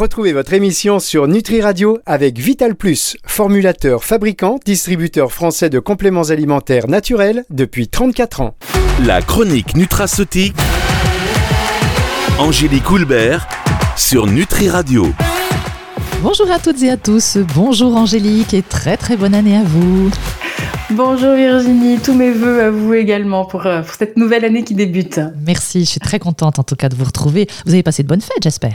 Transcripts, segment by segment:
Retrouvez votre émission sur Nutri Radio avec Vital Plus, formulateur, fabricant, distributeur français de compléments alimentaires naturels depuis 34 ans. La chronique nutraceutique. Angélique Houlbert sur Nutri Radio. Bonjour à toutes et à tous, bonjour Angélique et très très bonne année à vous. Bonjour Virginie, tous mes voeux à vous également pour, euh, pour cette nouvelle année qui débute. Merci, je suis très contente en tout cas de vous retrouver. Vous avez passé de bonnes fêtes, j'espère.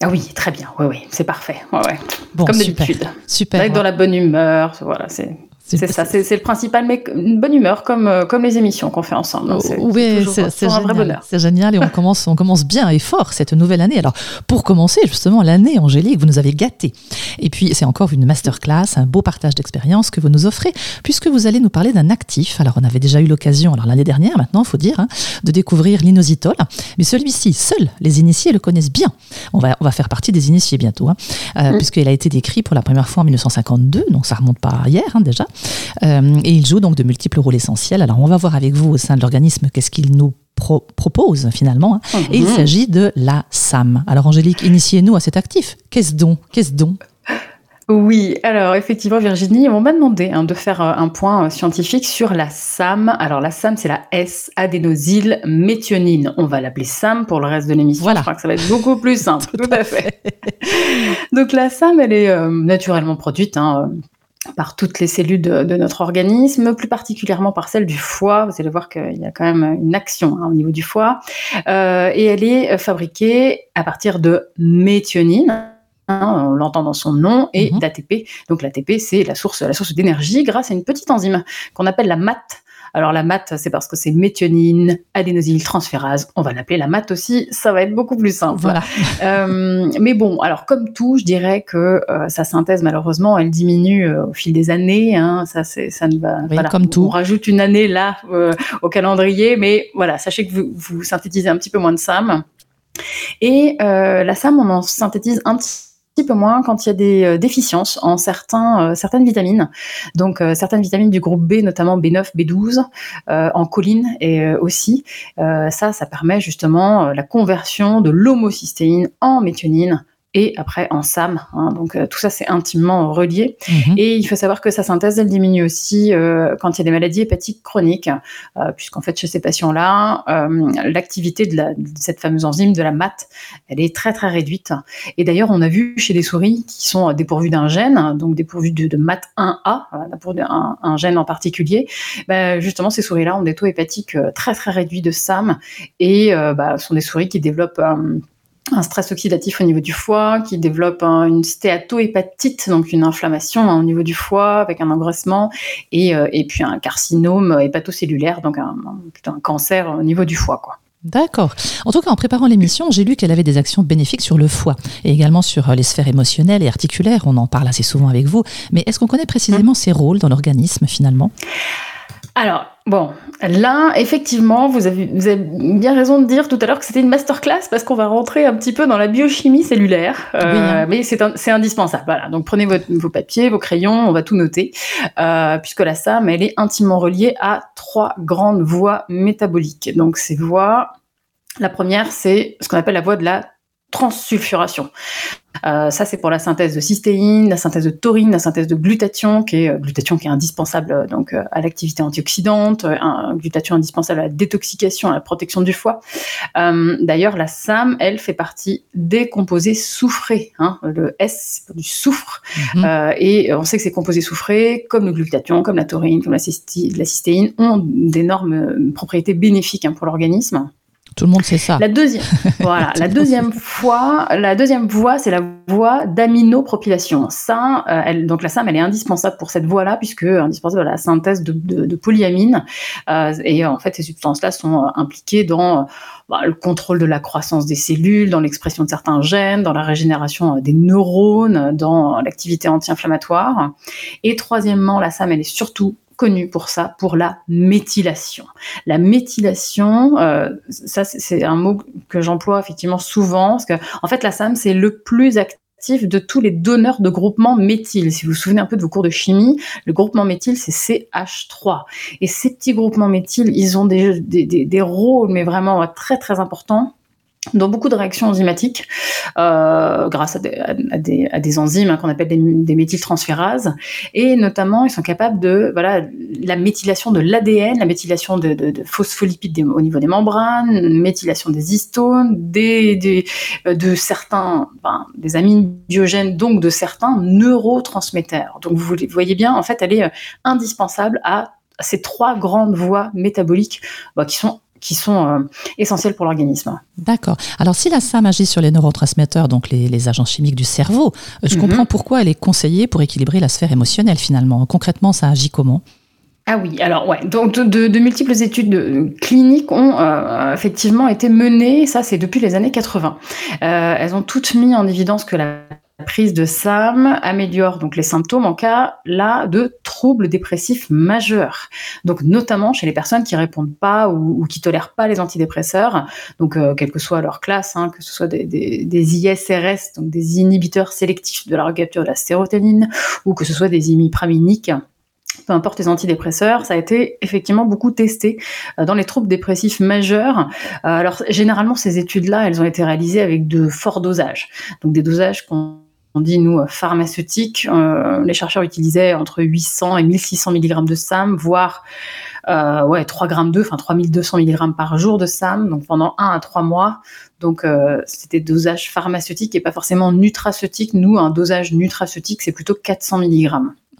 Ah oui, très bien, oui, oui, c'est parfait. Ouais, ouais. Bon, Comme super, d'habitude. super. Avec dans la bonne humeur, voilà, c'est c'est ça, c'est le principal, mais une bonne humeur comme, euh, comme les émissions qu'on fait ensemble. C'est Oui, un vrai bonheur. C'est génial et on commence, on commence bien et fort cette nouvelle année. Alors, pour commencer, justement, l'année, Angélique, vous nous avez gâtés. Et puis, c'est encore une masterclass, un beau partage d'expérience que vous nous offrez, puisque vous allez nous parler d'un actif. Alors, on avait déjà eu l'occasion, alors l'année dernière, maintenant, il faut dire, hein, de découvrir l'inositol. Mais celui-ci, seuls les initiés le connaissent bien. On va, on va faire partie des initiés bientôt, hein, euh, puisqu'il a été décrit pour la première fois en 1952, donc ça remonte pas à hier hein, déjà. Euh, et il joue donc de multiples rôles essentiels. Alors, on va voir avec vous au sein de l'organisme qu'est-ce qu'il nous pro- propose finalement. hein. Et il s'agit de la SAM. Alors, Angélique, initiez-nous à cet actif. Qu'est-ce donc Qu'est-ce donc Oui, alors effectivement, Virginie, on m'a demandé hein, de faire euh, un point euh, scientifique sur la SAM. Alors la SAM, c'est la S-adénosyl méthionine. On va l'appeler SAM pour le reste de l'émission. Voilà. Je crois que ça va être beaucoup plus simple. Tout à fait. Donc la SAM, elle est euh, naturellement produite. hein, euh, par toutes les cellules de, de notre organisme, plus particulièrement par celle du foie. Vous allez voir qu'il y a quand même une action hein, au niveau du foie. Euh, et elle est euh, fabriquée à partir de méthionine. hein, on l'entend dans son nom, et Mhm. d'ATP. Donc l'ATP, c'est la source, la source d'énergie grâce à une petite enzyme qu'on appelle la MAT. Alors la MAT, c'est parce que c'est méthionine, adénosyltransférase. On va l'appeler la MAT aussi, ça va être beaucoup plus simple. Voilà. Euh, mais bon, alors comme tout, je dirais que euh, sa synthèse, malheureusement, elle diminue euh, au fil des années. Hein, ça, c'est, ça ne va. Oui, comme tout. On rajoute une année là au calendrier, mais voilà, sachez que vous, vous synthétisez un petit peu moins de SAM. Et la SAM, on en synthétise un petit peu moins quand il y a des euh, déficiences en euh, certaines vitamines. Donc euh, certaines vitamines du groupe B, notamment B9, B12, euh, en choline et aussi. Ça, ça permet justement la conversion de l'homocystéine en méthionine et après en SAM. hein. donc euh, tout ça, c'est intimement relié. Mhm. Et il faut savoir que sa synthèse, elle diminue aussi euh, quand il y a des maladies hépatiques chroniques, euh, puisqu'en fait, chez ces patients-là, euh, l'activité de, la- de cette fameuse enzyme, de la MAT, elle est très très réduite. Et d'ailleurs, on a vu chez des souris qui sont dépourvues d'un gène, donc dépourvues de, de MAT1A, voilà, dépourvues d'un un gène en particulier, bah, justement, ces souris-là ont des taux hépatiques euh, très très réduits de SAM et euh, bah, sont des souris qui développent euh, un stress oxydatif au niveau du foie, qui développe un- une stéatohépatite, donc une inflammation hein, au niveau du foie avec un engraissement, et, euh, et puis un carcinome hépatocellulaire, donc un, plutôt un cancer au niveau du foie. Quoi. D'accord. En tout cas, en préparant l'émission, j'ai lu qu'elle avait des actions bénéfiques sur le foie et également sur euh, les sphères émotionnelles et articulaires. On en parle assez souvent avec vous. Mais est-ce qu'on connaît précisément ses rôles dans l'organisme finalement? Alors, bon, là, effectivement, vous avez, vous avez bien raison de dire tout à l'heure que c'était une masterclass parce qu'on va rentrer un petit peu dans la biochimie cellulaire, euh, Oui, hein. mais c'est indispensable. Voilà, donc prenez votre- vos papiers, vos crayons, on va tout noter, euh, puisque la SAM, elle est intimement reliée à trois grandes voies métaboliques. Donc, ces voies, la première, c'est ce qu'on appelle la voie de la transsulfuration. Euh, ça, c'est pour la synthèse de cystéine, la synthèse de taurine, la synthèse de glutathion, qui est, euh, glutathion qui est indispensable euh, donc, à l'activité antioxydante, un, glutathion indispensable à la détoxication, à la protection du foie. D'ailleurs, la SAM, elle, fait partie des composés soufrés. Hein. Le S, du soufre. Mhm. Euh, et on sait que ces composés soufrés, comme le glutathion, comme la taurine, comme la, cystéine, ont d'énormes propriétés bénéfiques hein, pour l'organisme. Tout le monde sait ça. La deuxième, voilà, la deuxième fois, la deuxième voie, c'est la voie d'aminopropylation. Ça, euh, elle, donc la SAM, elle est indispensable pour cette voie-là, puisque indispensable à la synthèse de, de, de polyamines. Euh, et en fait, ces substances-là sont euh, impliquées dans euh, bah, le contrôle de la croissance des cellules, dans l'expression de certains gènes, dans la régénération euh, des neurones, dans l'activité anti-inflammatoire. Et troisièmement, la SAM, elle est surtout connue pour ça, pour la méthylation. La méthylation, euh, ça c'est- un mot que j'emploie effectivement souvent, parce que en fait la SAM c'est le plus actif de tous les donneurs de groupements méthyl. Si vous vous souvenez un peu de vos cours de chimie, le groupement méthyl c'est CH3. Et ces petits groupements méthyl, ils ont des, des, des, des rôles mais vraiment très très importants dans beaucoup de réactions enzymatiques, euh, grâce à des, enzymes hein, qu'on appelle des, des, méthyltransférases, et notamment ils sont capables de voilà la méthylation de l'ADN, la méthylation de, de, de phospholipides au niveau des membranes, méthylation des histones, des, euh, de certains ben, des amines biogènes, donc de certains neurotransmetteurs. Donc vous voyez bien, en fait, elle est euh, indispensable à ces trois grandes voies métaboliques bah, qui sont qui sont euh, essentiels pour l'organisme. D'accord. Alors si la SAM agit sur les neurotransmetteurs, donc les, les agents chimiques du cerveau, euh, je mm -hmm. comprends pourquoi elle est conseillée pour équilibrer la sphère émotionnelle finalement. Concrètement, ça agit comment? Ah oui, alors ouais, donc de, de, de multiples études de, cliniques ont euh, effectivement été menées, ça c'est depuis les années 80. Euh, elles ont toutes mis en évidence que la prise de SAM améliore donc les symptômes en cas là de troubles dépressifs majeurs. Donc notamment chez les personnes qui répondent pas ou, ou qui tolèrent pas les antidépresseurs, donc euh, quelle que soit leur classe, hein, que ce soit des, ISRS, donc des inhibiteurs sélectifs de la recapture de la sérotonine, ou que ce soit des imipraminiques peu importe les antidépresseurs, ça a été effectivement beaucoup testé dans les troubles dépressifs majeurs. Alors généralement ces études-là, elles ont été réalisées avec de forts dosages, donc des dosages on dit nous pharmaceutiques. Euh, les chercheurs utilisaient entre 800 et 1600 mg de SAM, voire euh, ouais 3 grammes 2, enfin 3200 mg par jour de SAM, donc pendant 1 à 3 mois. Donc euh, c'était dosage pharmaceutique et pas forcément nutraceutique. Nous, un dosage nutraceutique, c'est plutôt 400 mg.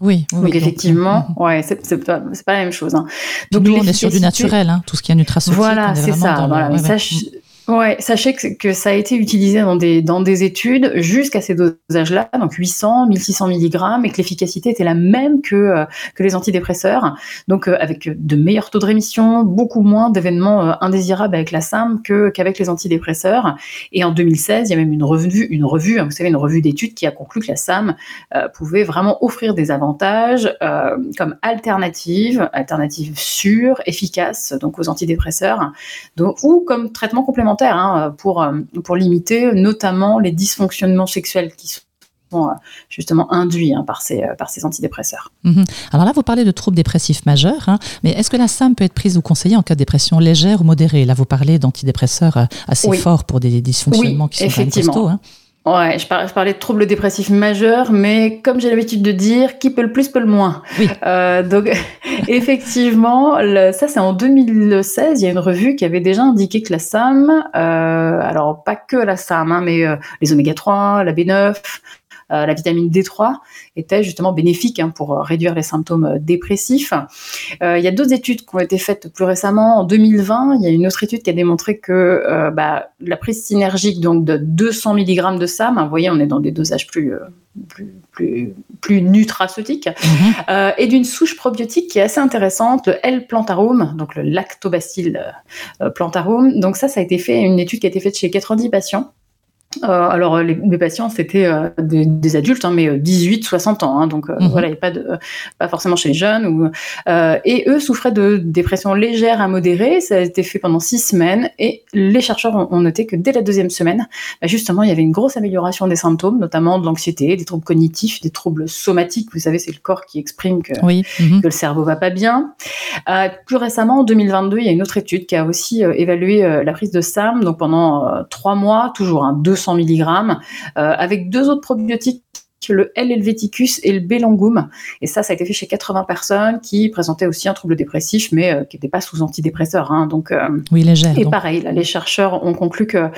Oui, donc oui, effectivement, donc, ouais, c'est pas, pas la même chose. Hein. Donc nous, on est sur du naturel, hein, tout ce qui est nutraceutique. Voilà, c'est ça. Voilà, le... mais ouais, ça, ouais. Ouais, sachez que, ça a été utilisé dans des, dans des études jusqu'à ces dosages-là, donc 800, 1600 mg, et que l'efficacité était la même que, euh, que les antidépresseurs, donc euh, avec de meilleurs taux de rémission, beaucoup moins d'événements euh, indésirables avec la SAM qu'avec les antidépresseurs. Et en 2016, il y a même une revue, une revue, hein, vous savez, une revue d'études qui a conclu que la SAM pouvait vraiment offrir des avantages comme alternative, alternative sûre, efficace, donc aux antidépresseurs, donc, ou comme traitement complémentaire Hein, pour, pour limiter notamment les dysfonctionnements sexuels qui sont justement induits hein, par, ces, par ces antidépresseurs. -hmm. Alors là, vous parlez de troubles dépressifs majeurs, hein, mais est-ce que la SAM peut être prise ou conseillée en cas de dépression légère ou modérée? Là, vous parlez d'antidépresseurs assez oui. forts pour des dysfonctionnements oui, qui sont quand même costauds. Hein. Ouais, je parlais, je parlais de troubles dépressifs majeurs, mais comme j'ai l'habitude de dire, qui peut le plus peut le moins. Oui. Euh, donc, effectivement, le, ça c'est en 2016, il y a une revue qui avait déjà indiqué que la SAM, euh, alors pas que la SAM, hein, mais euh, les oméga 3, la B9, euh, la vitamine D3 était justement bénéfique hein, pour réduire les symptômes dépressifs. Euh, il y a d'autres études qui ont été faites plus récemment. En 2020, il y a une autre étude qui a démontré que euh, bah, la prise synergique donc de 200 mg de SAM, hein, vous voyez, on est dans des dosages plus plus, plus, plus nutraceutiques, mm -hmm. euh, et d'une souche probiotique qui est assez intéressante, le L-plantarum, donc le lactobacille euh, plantarum. Donc ça, ça a été fait, une étude qui a été faite chez 90 patients. Euh, alors les, les, patients c'était euh, des, des, adultes, hein, mais 18-60 ans, hein, donc euh, mmh. voilà, il pas de, pas forcément chez les jeunes. Ou, et eux souffraient de dépression légère à modérée. Ça a été fait pendant six semaines et les chercheurs ont, ont noté que dès la deuxième semaine, bah, justement, il y avait une grosse amélioration des symptômes, notamment de l'anxiété, des troubles cognitifs, des troubles somatiques. Vous savez, c'est le corps qui exprime que, oui. que le cerveau va pas bien. plus récemment, en 2022, il y a une autre étude qui a aussi évalué la prise de SAM, donc pendant trois mois, toujours un hein, 200 mg, euh, avec deux autres probiotiques le L. helveticus et le Belangum. Et ça, ça a été fait chez 80 personnes qui présentaient aussi un trouble dépressif, mais euh, qui n'étaient pas sous antidépresseurs. Hein. Donc, euh, oui, légère. Et donc. pareil, là, les chercheurs ont conclu que,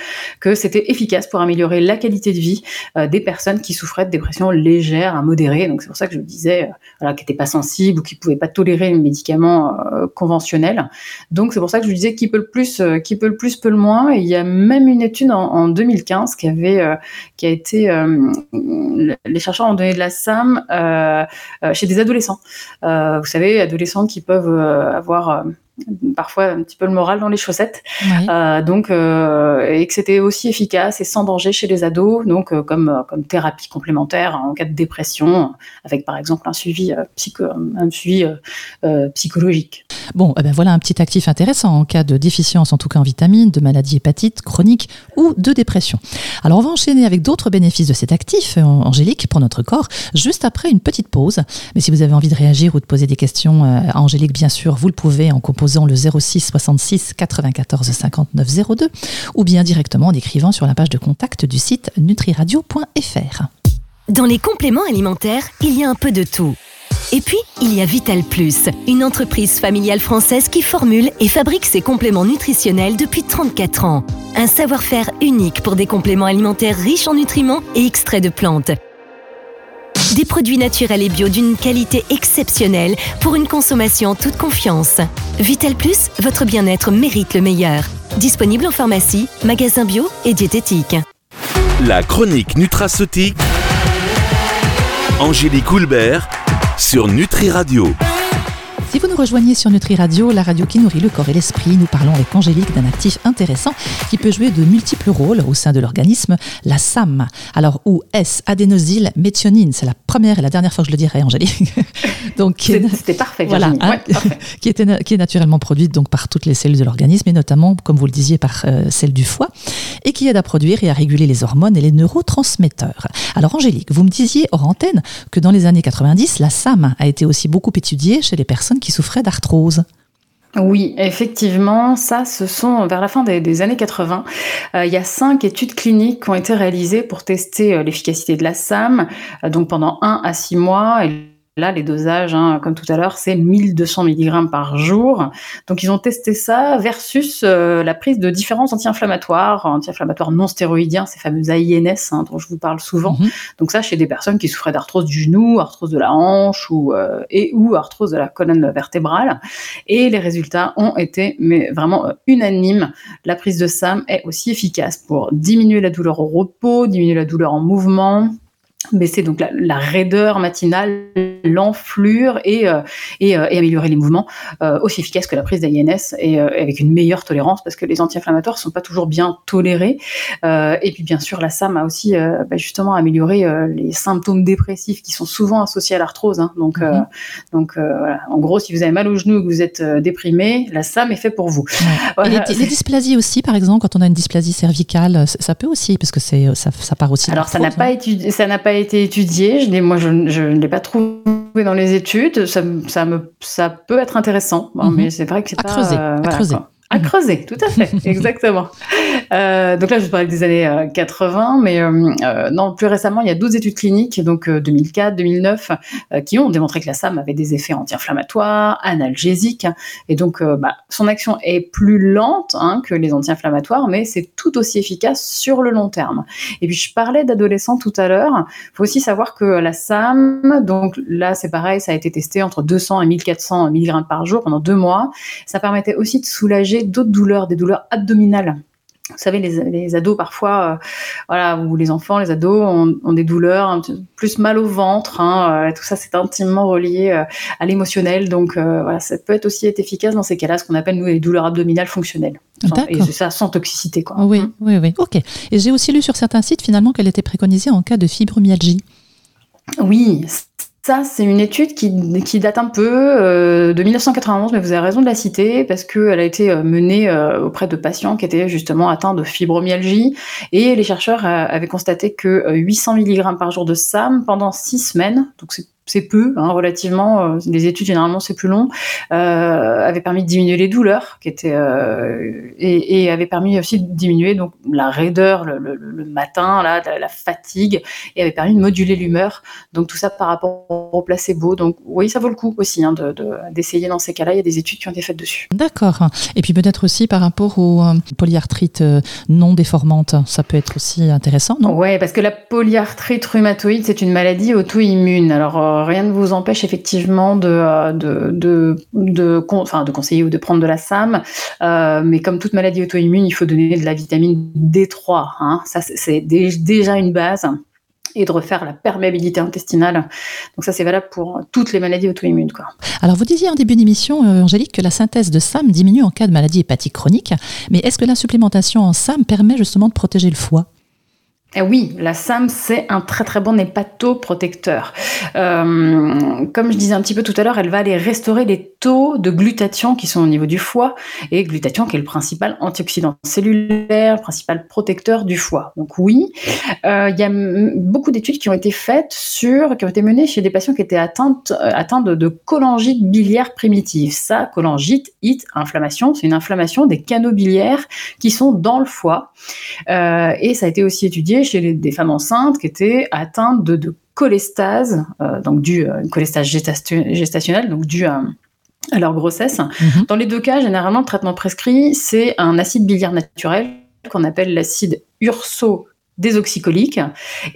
que c'était efficace pour améliorer la qualité de vie euh, des personnes qui souffraient de dépression légère à modérée. Donc, c'est pour ça que je disais, voilà, qui n'étaient pas sensibles ou qui ne pouvaient pas tolérer les médicaments conventionnels. Donc, c'est pour ça que je disais qui peut le plus, qui peut le plus, peut le moins. Et il y a même une étude en, en 2015 qui avait, qui a été, les chercheurs ont donné de la SAM euh, euh, chez des adolescents. Euh, vous savez, adolescents qui peuvent avoir parfois un petit peu le moral dans les chaussettes. Oui. Euh, donc, euh, et que c'était aussi efficace et sans danger chez les ados, donc euh, comme, comme thérapie complémentaire en cas de dépression, avec par exemple un suivi, psycho, un suivi psychologique. Bon, eh ben voilà un petit actif intéressant en cas de déficience, en tout cas en vitamines, de maladie hépatite chronique ou de dépression. Alors, on va enchaîner avec d'autres bénéfices de cet actif, Angélique, pour notre corps, juste après une petite pause. Mais si vous avez envie de réagir ou de poser des questions à Angélique, bien sûr, vous le pouvez en composant le 06 66 94 59 02 ou bien directement en écrivant sur la page de contact du site nutriradio.fr. Dans les compléments alimentaires, il y a un peu de tout. Et puis, il y a Vital Plus, une entreprise familiale française qui formule et fabrique ses compléments nutritionnels depuis 34 ans. Un savoir-faire unique pour des compléments alimentaires riches en nutriments et extraits de plantes. Des produits naturels et bio d'une qualité exceptionnelle pour une consommation en toute confiance. Vital Plus, votre bien-être mérite le meilleur. Disponible en pharmacie, magasin bio et diététique. La chronique nutraceutique. Angélique Houlbert sur Nutri Radio. Si vous nous rejoignez sur Nutri Radio, la radio qui nourrit le corps et l'esprit, nous parlons avec Angélique d'un actif intéressant qui peut jouer de multiples rôles au sein de l'organisme, la SAM. Alors, ou S-adénosyl méthionine, c'est la première et la dernière fois que je le dirai, Angélique. donc, c'était parfait, voilà, hein, qui, était, qui est naturellement produite donc par toutes les cellules de l'organisme et notamment, comme vous le disiez, par euh, celle du foie et qui aide à produire et à réguler les hormones et les neurotransmetteurs. Alors, Angélique, vous me disiez hors antenne que dans les années 90, la SAM a été aussi beaucoup étudiée chez les personnes qui souffraient d'arthrose. Oui, effectivement, ça, ce sont vers la fin des, années 80. Euh, il y a cinq études cliniques qui ont été réalisées pour tester euh, l'efficacité de la SAM, euh, donc pendant un à six mois. Là, les dosages, hein, comme tout à l'heure, c'est 1200 mg par jour. Donc, ils ont testé ça versus euh, la prise de différents anti-inflammatoires, anti-inflammatoires non stéroïdiens, ces fameux AINS hein, dont je vous parle souvent. Mhm. Donc, ça, chez des personnes qui souffraient d'arthrose du genou, arthrose de la hanche ou, euh, et ou arthrose de la colonne vertébrale. Et les résultats ont été mais vraiment euh, unanimes. La prise de SAM est aussi efficace pour diminuer la douleur au repos, diminuer la douleur en mouvement, baisser donc la, raideur matinale, l'enflure et, euh, et, euh, et, améliorer les mouvements, euh, aussi efficace que la prise d'AINS et, avec une meilleure tolérance parce que les anti-inflammatoires sont pas toujours bien tolérés. et puis bien sûr, la SAM a aussi bah, justement amélioré les symptômes dépressifs qui sont souvent associés à l'arthrose. Hein. Donc, mhm. donc voilà. en gros, si vous avez mal au genou et que vous êtes déprimé, la SAM est fait pour vous. les, dysplasies aussi, par exemple, quand on a une dysplasie cervicale, ça peut aussi parce que c'est ça, ça part aussi. Alors ça n'a pas étudié, ça n'a pas été étudié. Je moi, je, ne l'ai pas trouvé dans les études. Ça, ça, me, ça peut être intéressant, mhm. mais c'est vrai que c'est pas. Creuser, à creuser. À creuser, tout à fait, exactement. Euh, donc là, je parlais des années 80, euh, mais euh, non, plus récemment, il y a 12 études cliniques, donc 2004, 2009, qui ont démontré que la SAM avait des effets anti-inflammatoires, analgésiques, et donc bah, son action est plus lente hein, que les anti-inflammatoires, mais c'est tout aussi efficace sur le long terme. Et puis je parlais d'adolescents tout à l'heure. Il faut aussi savoir que la SAM, donc là c'est pareil, ça a été testé entre 200 et 1400 mg par jour pendant deux mois. Ça permettait aussi de soulager d'autres douleurs, des douleurs abdominales. Vous savez, les, ados parfois, euh, voilà, ou les enfants, les ados ont, des douleurs, plus mal au ventre. Hein, euh, tout ça, c'est intimement relié euh, à l'émotionnel. Donc voilà, ça peut être aussi être efficace dans ces cas-là, ce qu'on appelle nous les douleurs abdominales fonctionnelles. Et c'est ça sans toxicité, quoi. Oui, mmh. oui, oui. Ok. Et j'ai aussi lu sur certains sites finalement qu'elle était préconisée en cas de fibromyalgie. Oui, ça, c'est une étude qui, qui, date un peu euh, de 1991, mais vous avez raison de la citer parce qu'elle a été euh, menée euh, auprès de patients qui étaient justement atteints de fibromyalgie. Et les chercheurs avaient constaté que 800 mg par jour de SAM pendant 6 semaines, donc c'est c'est peu, hein, relativement. Euh, les études généralement c'est plus long. Euh, avait permis de diminuer les douleurs, qui étaient euh, et, et, avait permis aussi de diminuer donc la raideur le, le, le matin, là, la, fatigue, et avait permis de moduler l'humeur. Donc tout ça par rapport au placebo. Donc oui, ça vaut le coup aussi hein, d'essayer de, dans ces cas-là. Il y a des études qui ont été faites dessus. D'accord. Et puis peut-être aussi par rapport aux euh, polyarthrites non déformantes, ça peut être aussi intéressant, non? Ouais, parce que la polyarthrite rhumatoïde c'est une maladie auto-immune. Alors rien ne vous empêche effectivement de, euh, de, de, de, de conseiller ou de prendre de la SAM. Euh, mais comme toute maladie auto-immune, il faut donner de la vitamine D3. Hein. Ça, c'est déjà une base et de refaire la perméabilité intestinale. Donc ça, c'est valable pour toutes les maladies auto-immunes. Alors, vous disiez en début d'émission, euh, Angélique, que la synthèse de SAM diminue en cas de maladie hépatique chronique. Mais est-ce que la supplémentation en SAM permet justement de protéger le foie? Eh oui, la SAM, c'est un très très bon hépatoprotecteur. Euh, comme je disais un petit peu tout à l'heure, elle va aller restaurer les taux de glutathion qui sont au niveau du foie, et glutathion qui est le principal antioxydant cellulaire, principal protecteur du foie. Donc oui, euh, il y a beaucoup d'études qui ont été faites sur, qui ont été menées chez des patients qui étaient atteints, euh, atteints de, cholangite biliaire primitive. Ça, cholangite, it, inflammation, c'est une inflammation des canaux biliaires qui sont dans le foie. Et ça a été aussi étudié chez des femmes enceintes qui étaient atteintes de, de cholestase, euh, donc dû à une cholestase gestationnelle, donc dû à à leur grossesse. Mhm. Dans les deux cas, généralement, le traitement prescrit, c'est un acide biliaire naturel qu'on appelle l'acide urso désoxycholique.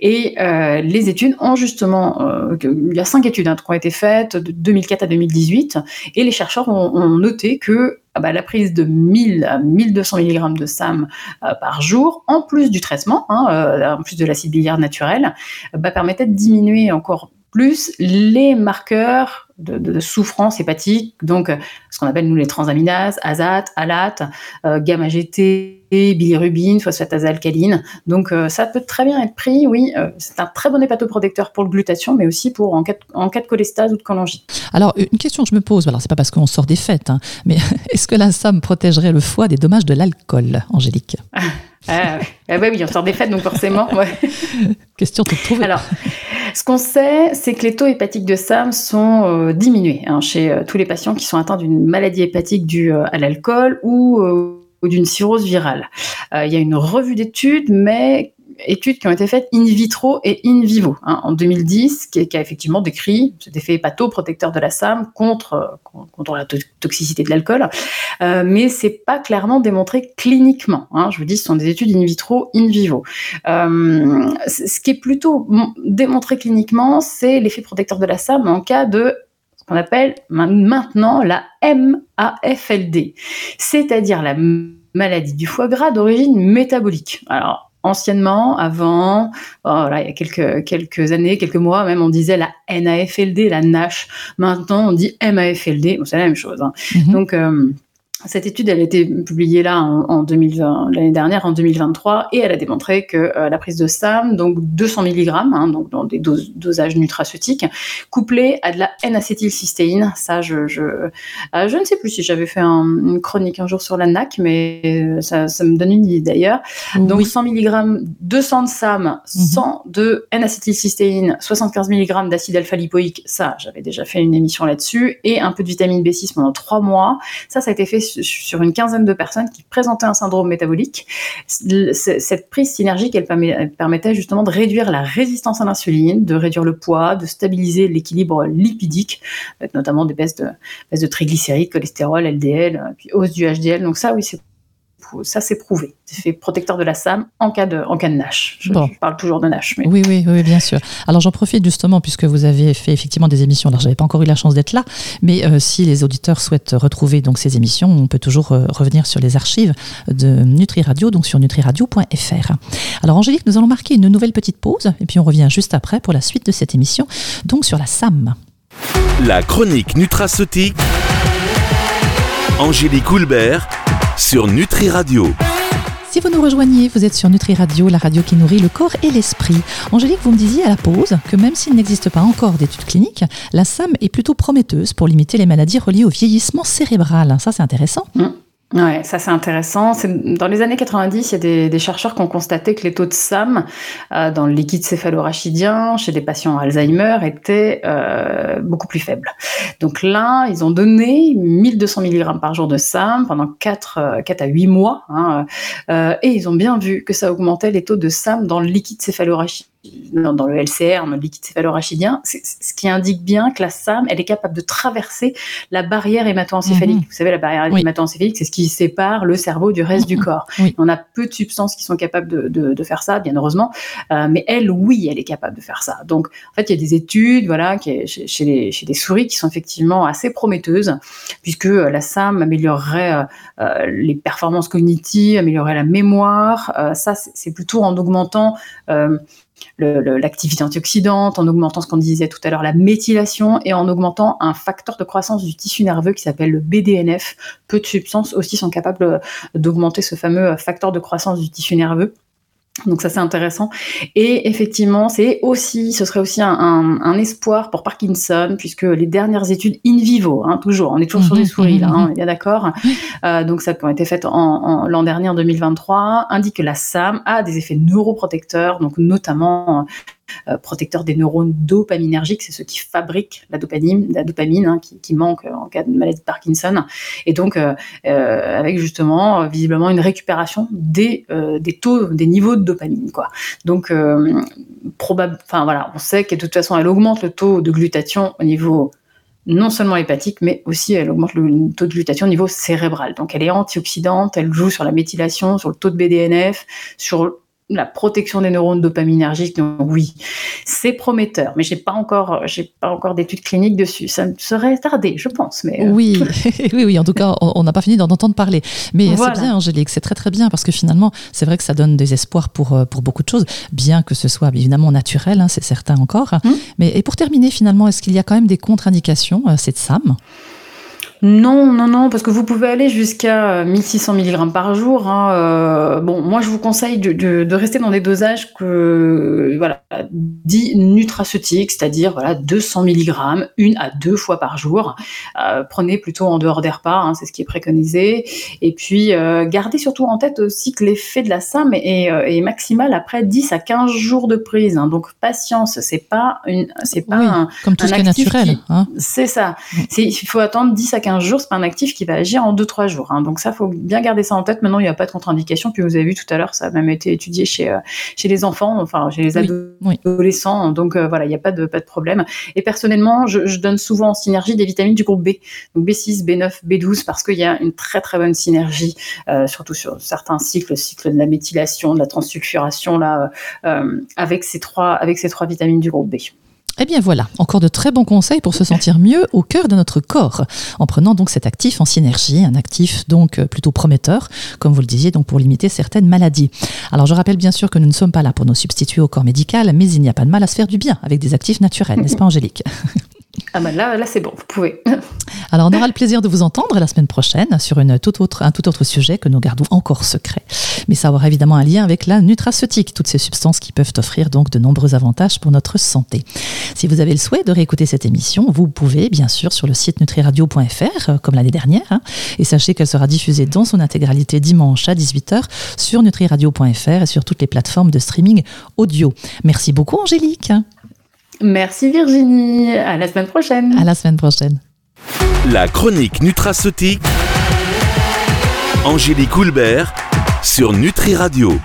Et euh, les études ont justement, euh, il y a cinq études hein, qui ont été faites de 2004 à 2018, et les chercheurs ont, noté que ah bah, la prise de 1000 à 1200 mg de SAM euh, par jour, en plus du traitement, hein, en plus de l'acide biliaire naturel, bah, permettait de diminuer encore plus les marqueurs de, souffrance hépatique, donc euh, ce qu'on appelle nous les transaminases, azate, alate, euh, gamma GT, bilirubine, phosphatase alcaline. Donc euh, ça peut très bien être pris, oui, c'est un très bon hépatoprotecteur pour le glutathion, mais aussi pour en cas, de, en cas de cholestase ou de cholangite. Alors une question que je me pose, alors c'est pas parce qu'on sort des fêtes, hein, mais est-ce que la SAM protégerait le foie des dommages de l'alcool, Angélique? Ah, ah oui, on sort des fêtes, donc forcément. Question de trouver. Alors, ce qu'on sait, c'est que les taux hépatiques de SAM sont euh, diminués hein, chez euh, tous les patients qui sont atteints d'une maladie hépatique due euh, à l'alcool ou d'une cirrhose virale. Il y a une revue d'études, mais études qui ont été faites in vitro et in vivo hein, en 2010, qui, a effectivement décrit cet effet hépatoprotecteur de la SAM contre, contre la toxicité de l'alcool, euh, mais c'est pas clairement démontré cliniquement. Hein. je vous dis, ce sont des études in vitro, in vivo. Euh, ce qui est plutôt démontré cliniquement, c'est l'effet protecteur de la SAM en cas de ce qu'on appelle maintenant la MAFLD, c'est-à-dire la maladie du foie gras d'origine métabolique. Alors, anciennement, avant, voilà, il y a quelques, quelques années, quelques mois même, on disait la NAFLD, la NASH. Maintenant, on dit MAFLD. c'est la même chose. Hein. Mm-hmm. Donc, euh, cette étude, elle a été publiée là en, 2020, l'année dernière, en 2023, et elle a démontré que euh, la prise de SAM, donc 200 mg, hein, donc dans des dosages nutraceutiques, couplée à de la N-acétylcystéine, ça, je, je, euh, je ne sais plus si j'avais fait une chronique un jour sur la NAC, mais ça, ça me donne une idée d'ailleurs. Donc 100 mg, 200 de SAM, 100 mhm. de N-acétylcystéine, 75 mg d'acide alpha-lipoïque, ça, j'avais déjà fait une émission là-dessus, et un peu de vitamine B6 pendant 3 mois. Ça, ça a été fait sur une quinzaine de personnes qui présentaient un syndrome métabolique. Cette prise synergique, elle, permettait justement de réduire la résistance à l'insuline, de réduire le poids, de stabiliser l'équilibre lipidique, notamment des baisses de, baisses de triglycérides, cholestérol, LDL, puis hausse du HDL. Donc ça, oui, c'est ça c'est prouvé. C'est fait protecteur de la SAM en cas de, en cas de NASH. Je, parle toujours de NASH. Oui, oui, oui, bien sûr. Alors j'en profite justement puisque vous avez fait effectivement des émissions. Alors j'avais pas encore eu la chance d'être là, mais euh, si les auditeurs souhaitent retrouver donc ces émissions, on peut toujours euh, revenir sur les archives de Nutri Radio, donc sur nutriradio.fr. Alors Angélique, nous allons marquer une nouvelle petite pause et puis on revient juste après pour la suite de cette émission, donc sur la SAM. La chronique nutraceutique. Angélique Houlbert sur Nutri Radio. Si vous nous rejoignez, vous êtes sur Nutri Radio, la radio qui nourrit le corps et l'esprit. Angélique, vous me disiez à la pause que même s'il n'existe pas encore d'études cliniques, la SAM est plutôt prometteuse pour limiter les maladies reliées au vieillissement cérébral. Ça, c'est intéressant. Mmh. Ouais, ça c'est intéressant. Dans les années 90, il y a des, chercheurs qui ont constaté que les taux de SAM euh, dans le liquide céphalorachidien chez des patients Alzheimer étaient euh, beaucoup plus faibles. Donc là, ils ont donné 1200 mg par jour de SAM pendant 4, 4 euh, à 8 mois, hein, et ils ont bien vu que ça augmentait les taux de SAM dans le liquide céphalorachidien dans le LCR, le liquide céphalorachidien, ce qui indique bien que la SAM, elle est capable de traverser la barrière hémato-encéphalique. Mhm. Vous savez, la barrière hémato-encéphalique, c'est ce qui sépare le cerveau du reste du mhm. corps. On a peu de substances qui sont capables de, faire ça, bien heureusement, euh, mais elle, oui, elle est capable de faire ça. Donc, en fait, il y a des études, voilà, qui, chez, les, chez des souris qui sont effectivement assez prometteuses, puisque euh, la SAM améliorerait euh, les performances cognitives, améliorerait la mémoire. ça, c'est plutôt en augmentant l'activité antioxydante, en augmentant ce qu'on disait tout à l'heure, la méthylation, et en augmentant un facteur de croissance du tissu nerveux qui s'appelle le BDNF. Peu de substances aussi sont capables d'augmenter ce fameux facteur de croissance du tissu nerveux. Donc ça c'est intéressant. Et effectivement, c'est aussi, ce serait aussi un, espoir pour Parkinson, puisque les dernières études in vivo, hein, toujours, on est toujours sur des mhm, souris là, mhm, hein, on est bien d'accord. Euh, donc ça qui ont été faites en, l'an dernier, en 2023, indique que la SAM a des effets neuroprotecteurs, donc notamment euh, protecteur des neurones dopaminergiques, c'est ceux qui fabriquent la dopamine, la dopamine hein, qui, manque en cas de maladie de Parkinson, et donc euh, euh, avec justement visiblement une récupération des, des taux, des niveaux de dopamine, quoi. Donc probable, voilà, on sait que de toute façon elle augmente le taux de glutathion au niveau non seulement hépatique, mais aussi elle augmente le taux de glutathion au niveau cérébral. Donc elle est antioxydante, elle joue sur la méthylation, sur le taux de BDNF, sur la protection des neurones dopaminergiques. Donc oui, c'est prometteur, mais j'ai pas encore, j'ai pas encore d'études cliniques dessus. Ça me serait tardé, je pense. Mais euh. oui, oui, oui. En tout cas, on n'a pas fini d'en entendre parler. Mais c'est bien, Angélique, c'est très très bien parce que finalement, c'est vrai que ça donne des espoirs pour euh, pour beaucoup de choses, bien que ce soit évidemment naturel, hein, c'est certain encore. Hum. Mais et pour terminer, finalement, est-ce qu'il y a quand même des contre-indications euh, cette SAM non, non, non, parce que vous pouvez aller jusqu'à 1600 mg par jour. Hein, euh, bon, moi, je vous conseille de, rester dans des dosages que, voilà, dits nutraceutiques, c'est-à-dire voilà 200 mg, une à deux fois par jour. Euh, prenez plutôt en dehors des repas, hein, c'est ce qui est préconisé. Et puis, euh, gardez surtout en tête aussi que l'effet de la SAM est, maximal après 10 à 15 jours de prise. Hein. donc, patience, c'est pas une, c'est pas un, comme tout ce qui est naturel. C'est ça. Il faut attendre 10 à 15 jours, c'est pas un actif qui va agir en 2-3 jours. Hein. Donc ça, faut bien garder ça en tête. Maintenant, il n'y a pas de contre-indication. Puis vous avez vu tout à l'heure, ça a même été étudié chez, euh, chez les enfants, enfin chez les adolescents. Donc euh, voilà, il n'y a pas de, pas de problème. Et personnellement, je, donne souvent en synergie des vitamines du groupe B, donc B6, B9, B12, parce qu'il y a une très très bonne synergie, euh, surtout sur certains cycles, le cycle de la méthylation, de la transsulfuration, là, avec ces trois, avec ces trois vitamines du groupe B. Eh bien voilà, encore de très bons conseils pour se sentir mieux au cœur de notre corps, en prenant donc cet actif en synergie, un actif donc euh, plutôt prometteur, comme vous le disiez, donc pour limiter certaines maladies. Alors je rappelle bien sûr que nous ne sommes pas là pour nous substituer au corps médical, mais il n'y a pas de mal à se faire du bien avec des actifs naturels, n'est-ce pas Angélique? Ah ben là, là c'est bon, vous pouvez. Alors on aura le plaisir de vous entendre la semaine prochaine sur une autre, un tout autre sujet que nous gardons encore secret. Mais ça aura évidemment un lien avec la nutraceutique, toutes ces substances qui peuvent offrir donc de nombreux avantages pour notre santé. Si vous avez le souhait de réécouter cette émission, vous pouvez bien sûr sur le site nutriradio.fr euh, comme l'année dernière. Hein, et sachez qu'elle sera diffusée dans son intégralité dimanche à 18h sur nutriradio.fr et sur toutes les plateformes de streaming audio. Merci beaucoup Angélique. Merci Virginie. À la semaine prochaine. À la semaine prochaine. La chronique nutraceutique. Angélique Houlbert sur Nutri Radio.